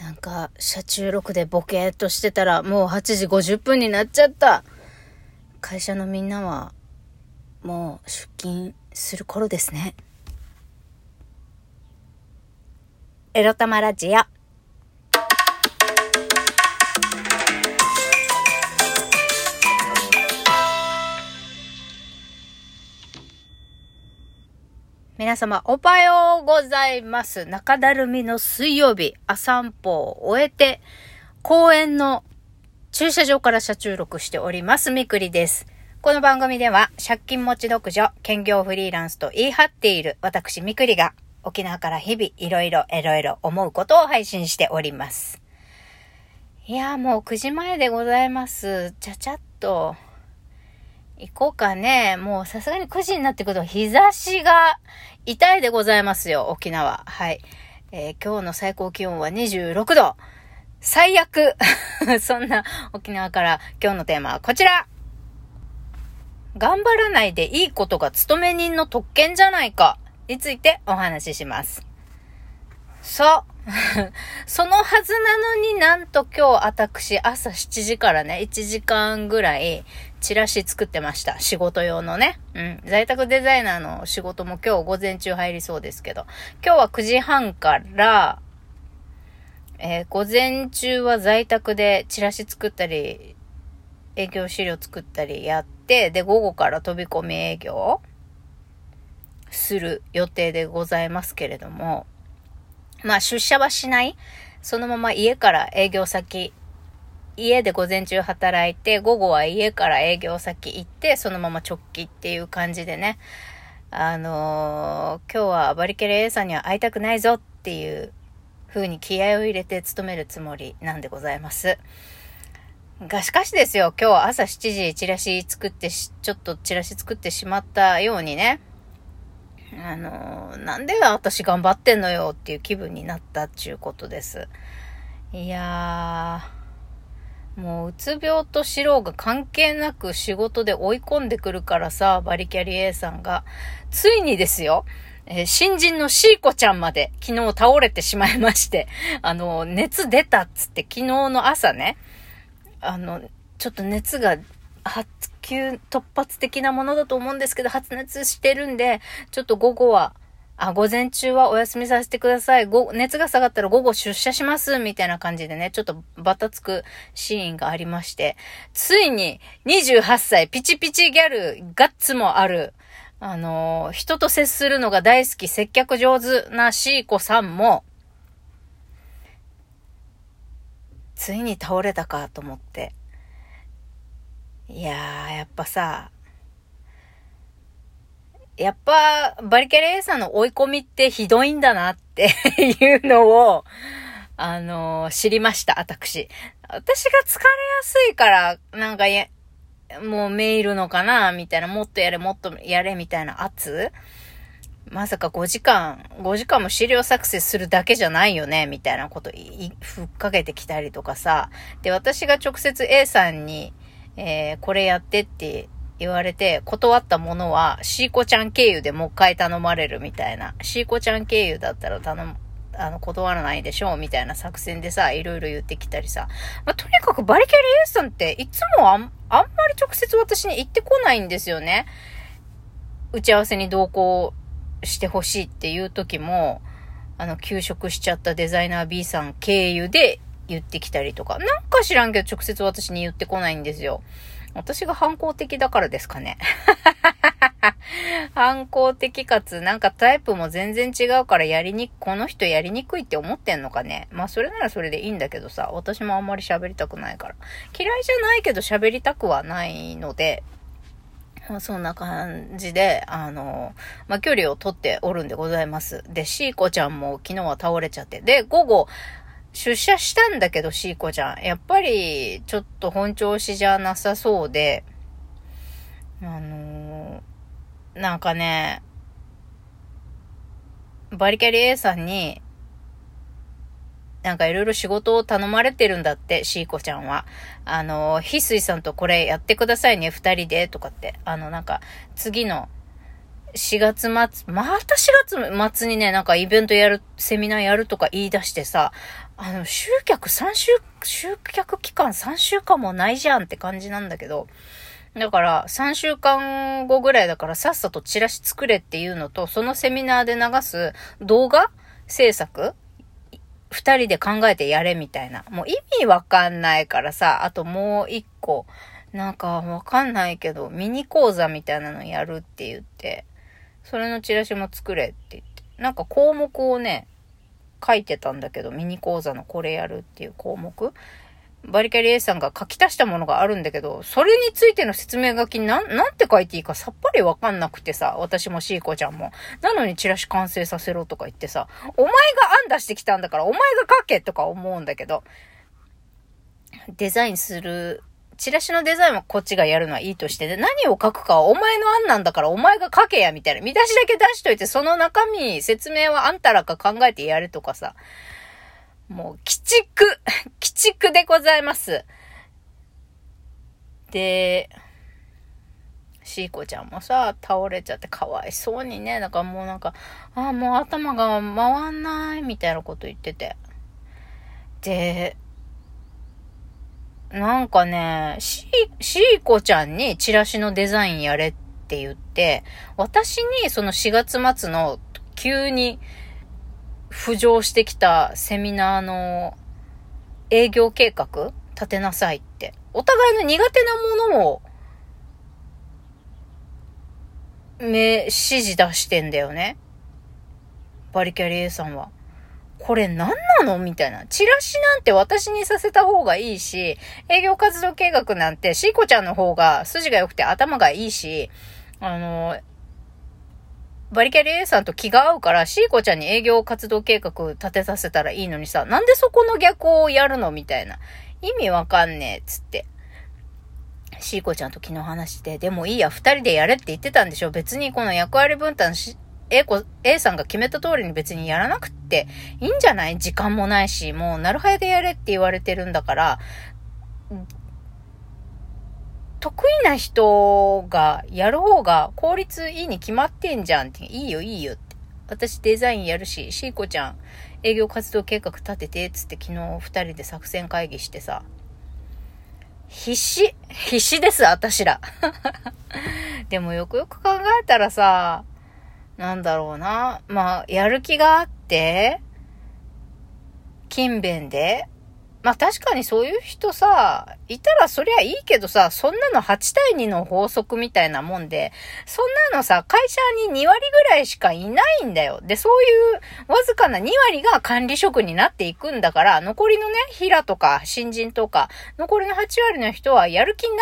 なんか、車中録でボケーっとしてたら、もう8時50分になっちゃった。会社のみんなは、もう出勤する頃ですね。エロ玉ラジオ。皆様、おはようございます。中だるみの水曜日、あ散歩を終えて、公園の駐車場から車中録しております。みくりです。この番組では、借金持ち独女、兼業フリーランスと言い張っている私みくりが、沖縄から日々いろいろいろいろ思うことを配信しております。いやもう9時前でございます。ちゃちゃっと、行こうかね。もうさすがに9時になってくると日差しが痛いでございますよ、沖縄。はい。えー、今日の最高気温は26度。最悪 そんな沖縄から今日のテーマはこちら頑張らないでいいことが勤め人の特権じゃないかについてお話しします。そう。そのはずなのになんと今日私朝7時からね、1時間ぐらいチラシ作ってました。仕事用のね。うん。在宅デザイナーの仕事も今日午前中入りそうですけど。今日は9時半から、えー、午前中は在宅でチラシ作ったり、営業資料作ったりやって、で、午後から飛び込み営業する予定でございますけれども、まあ出社はしない。そのまま家から営業先、家で午前中働いて、午後は家から営業先行って、そのまま直帰っていう感じでね、あのー、今日はバリケレ A さんには会いたくないぞっていう風に気合を入れて勤めるつもりなんでございます。がしかしですよ、今日朝7時チラシ作ってしちょっとチラシ作ってしまったようにね、あの、なんで私頑張ってんのよっていう気分になったっていうことです。いやー、もううつ病と知ろうが関係なく仕事で追い込んでくるからさ、バリキャリ A さんが。ついにですよ、えー、新人のシーコちゃんまで昨日倒れてしまいまして、あの、熱出たっつって昨日の朝ね、あの、ちょっと熱が発急突発的なものだと思うんですけど、発熱してるんで、ちょっと午後は、あ、午前中はお休みさせてください。ご、熱が下がったら午後出社します。みたいな感じでね、ちょっとバタつくシーンがありまして、ついに28歳、ピチピチギャル、ガッツもある、あのー、人と接するのが大好き、接客上手なシーコさんも、ついに倒れたかと思って、いやー、やっぱさ、やっぱ、バリケレーさんの追い込みってひどいんだなって いうのを、あの、知りました、私。私が疲れやすいから、なんか、もうメールのかなみたいな、もっとやれ、もっとやれ、みたいな圧まさか5時間、5時間も資料作成するだけじゃないよねみたいなことふっかけてきたりとかさ。で、私が直接 A さんに、えー、これやってって言われて、断ったものは、シーコちゃん経由でもう一回頼まれるみたいな。シーコちゃん経由だったら頼む、あの、断らないでしょうみたいな作戦でさ、いろいろ言ってきたりさ。まあ、とにかくバリキャリエースさんっていつもあん、あんまり直接私に言ってこないんですよね。打ち合わせに同行してほしいっていう時も、あの、休職しちゃったデザイナー B さん経由で言ってきたりとか、なんか知らんけど直接私に言ってこないんですよ。私が反抗的だからですかね。反抗的かつ、なんかタイプも全然違うからやりに、この人やりにくいって思ってんのかね。まあそれならそれでいいんだけどさ、私もあんまり喋りたくないから。嫌いじゃないけど喋りたくはないので、まあ、そんな感じで、あの、まあ、距離を取っておるんでございます。で、シーコちゃんも昨日は倒れちゃって、で、午後、出社したんだけど、シーコちゃん。やっぱり、ちょっと本調子じゃなさそうで、あのー、なんかね、バリキャリ A さんに、なんかいろいろ仕事を頼まれてるんだって、シーコちゃんは。あの、翡翠さんとこれやってくださいね、二人で、とかって。あの、なんか、次の4月末、また4月末にね、なんかイベントやる、セミナーやるとか言い出してさ、あの、集客3週、集客期間3週間もないじゃんって感じなんだけど、だから、3週間後ぐらいだからさっさとチラシ作れっていうのと、そのセミナーで流す動画制作二人で考えてやれみたいな。もう意味わかんないからさ、あともう一個、なんかわかんないけど、ミニ講座みたいなのやるって言って、それのチラシも作れって言って、なんか項目をね、書いてたんだけど、ミニ講座のこれやるっていう項目バリキャリ A さんが書き足したものがあるんだけど、それについての説明書きなん、なんて書いていいかさっぱりわかんなくてさ、私もシーコちゃんも。なのにチラシ完成させろとか言ってさ、お前が案出してきたんだからお前が書けとか思うんだけど、デザインする、チラシのデザインもこっちがやるのはいいとしてで、何を書くかはお前の案なんだからお前が書けや、みたいな。見出しだけ出しといて、その中身、説明はあんたらが考えてやるとかさ。もう、鬼畜、鬼畜でございます。で、シーコちゃんもさ、倒れちゃってかわいそうにね、だからもうなんか、ああ、もう頭が回んないみたいなこと言ってて。で、なんかね、シー、シーコちゃんにチラシのデザインやれって言って、私にその4月末の急に浮上してきたセミナーの営業計画立てなさいって。お互いの苦手なものを、め、指示出してんだよね。バリキャリ A さんは。これ何なの？みたいな。チラシなんて私にさせた方がいいし、営業活動計画なんてシーコちゃんの方が筋が良くて頭がいいし、あの、バリキャリ A さんと気が合うから、シーコちゃんに営業活動計画立てさせたらいいのにさ、なんでそこの逆をやるの？みたいな。意味わかんねえ、つって。シーコちゃんと昨日話して、でもいいや、二人でやれって言ってたんでしょ別にこの役割分担し、A 子、A さんが決めた通りに別にやらなくっていいんじゃない？時間もないし、もうなるはやでやれって言われてるんだから、得意な人がやる方が効率いいに決まってんじゃんって。いいよいいよって。私デザインやるし、シーコちゃん営業活動計画立てて、つって昨日二人で作戦会議してさ。必死、必死です、私ら。でもよくよく考えたらさ、なんだろうな。まあ、やる気があって、勤勉で、まあ確かにそういう人さ、いたらそりゃいいけどさ、そんなの8対2の法則みたいなもんで、そんなのさ、会社に2割ぐらいしかいないんだよ。で、そういうわずかな2割が管理職になっていくんだから、残りのね、平とか新人とか、残りの8割の人はやる気ない、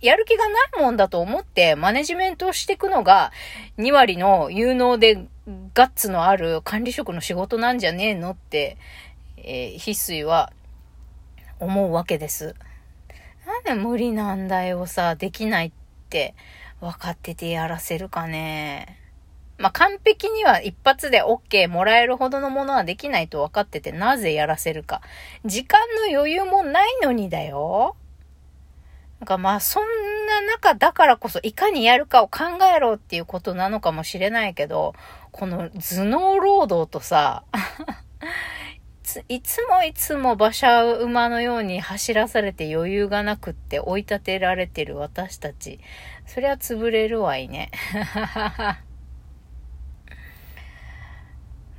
やる気がないもんだと思ってマネジメントをしていくのが2割の有能でガッツのある管理職の仕事なんじゃねえのって、えー、翡翠は思うわけです。なんで無理なんだよさ、できないって分かっててやらせるかね。まあ、完璧には一発で OK もらえるほどのものはできないと分かっててなぜやらせるか。時間の余裕もないのにだよ。なんかまあそんな中だからこそいかにやるかを考えろっていうことなのかもしれないけど、この頭脳労働とさ、いつもいつも馬車馬のように走らされて余裕がなくって追い立てられてる私たち。そりゃ潰れるわいね。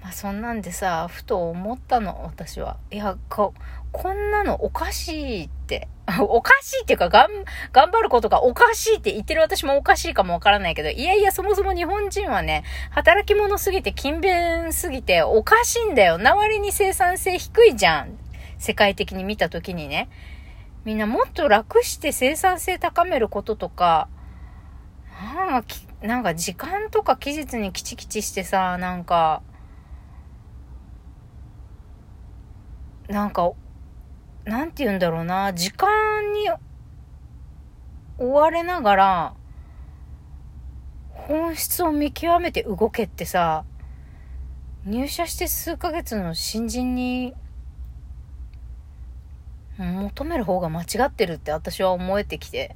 まあそんなんでさ、ふと思ったの、私は。いや、こ、こんなのおかしいって。おかしいっていうか、がん、頑張ることがおかしいって言ってる私もおかしいかもわからないけど、いやいや、そもそも日本人はね、働き者すぎて勤勉すぎておかしいんだよ。なわりに生産性低いじゃん。世界的に見たときにね。みんなもっと楽して生産性高めることとか、なんか時間とか期日にキチキチしてさ、なんか、なんか、なんて言うんだろうな、時間に追われながら、本質を見極めて動けってさ、入社して数ヶ月の新人に求める方が間違ってるって私は思えてきて。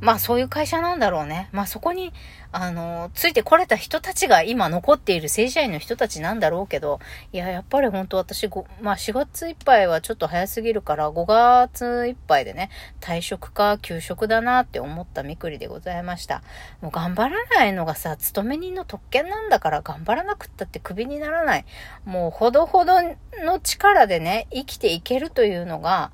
まあそういう会社なんだろうね。まあそこに、あの、ついてこれた人たちが今残っている正社員の人たちなんだろうけど、いや、やっぱり本当私、まあ4月いっぱいはちょっと早すぎるから、5月いっぱいでね、退職か休職だなって思ったみくりでございました。もう頑張らないのがさ、勤め人の特権なんだから頑張らなくったってクビにならない。もうほどほどの力でね、生きていけるというのが、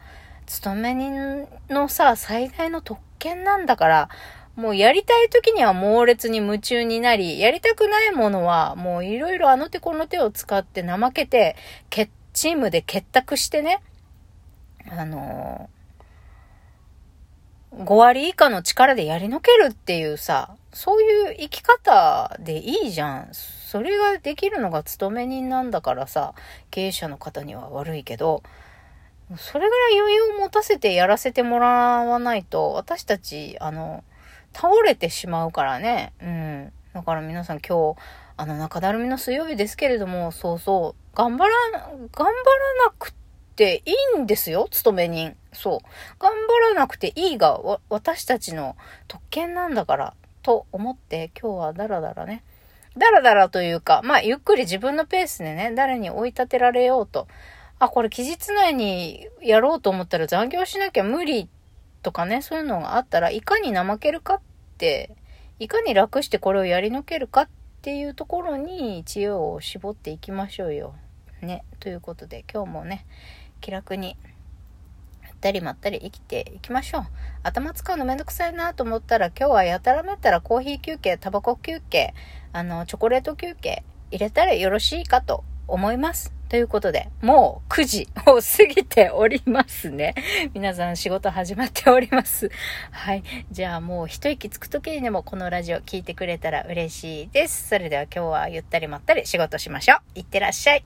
勤め人のさ、最大の特権なんだから、もうやりたい時には猛烈に夢中になり、やりたくないものはもういろいろあの手この手を使って怠けて、けチームで結託してね、あのー、5割以下の力でやりのけるっていうさ、そういう生き方でいいじゃん。それができるのが勤め人なんだからさ、経営者の方には悪いけど、それぐらい余裕を持たせてやらせてもらわないと、私たち、あの、倒れてしまうからね。うん。だから皆さん今日、あの、中だるみの水曜日ですけれども、そうそう、頑張ら、頑張らなくていいんですよ、勤め人。そう。頑張らなくていいが、私たちの特権なんだから、と思って今日はダラダラね。ダラダラというか、まあ、ゆっくり自分のペースでね、誰に追い立てられようと。あ、これ期日内にやろうと思ったら残業しなきゃ無理とかね、そういうのがあったらいかに怠けるかって、いかに楽してこれをやり抜けるかっていうところに知恵を絞っていきましょうよ。ね。ということで今日もね、気楽に、ったりまったり生きていきましょう。頭使うのめんどくさいなと思ったら今日はやたらめったらコーヒー休憩、タバコ休憩、あの、チョコレート休憩入れたらよろしいかと思います。ということで、もう9時を過ぎておりますね。皆さん仕事始まっております。はい。じゃあもう一息つく時にでもこのラジオ聞いてくれたら嬉しいです。それでは今日はゆったりまったり仕事しましょう。いってらっしゃい。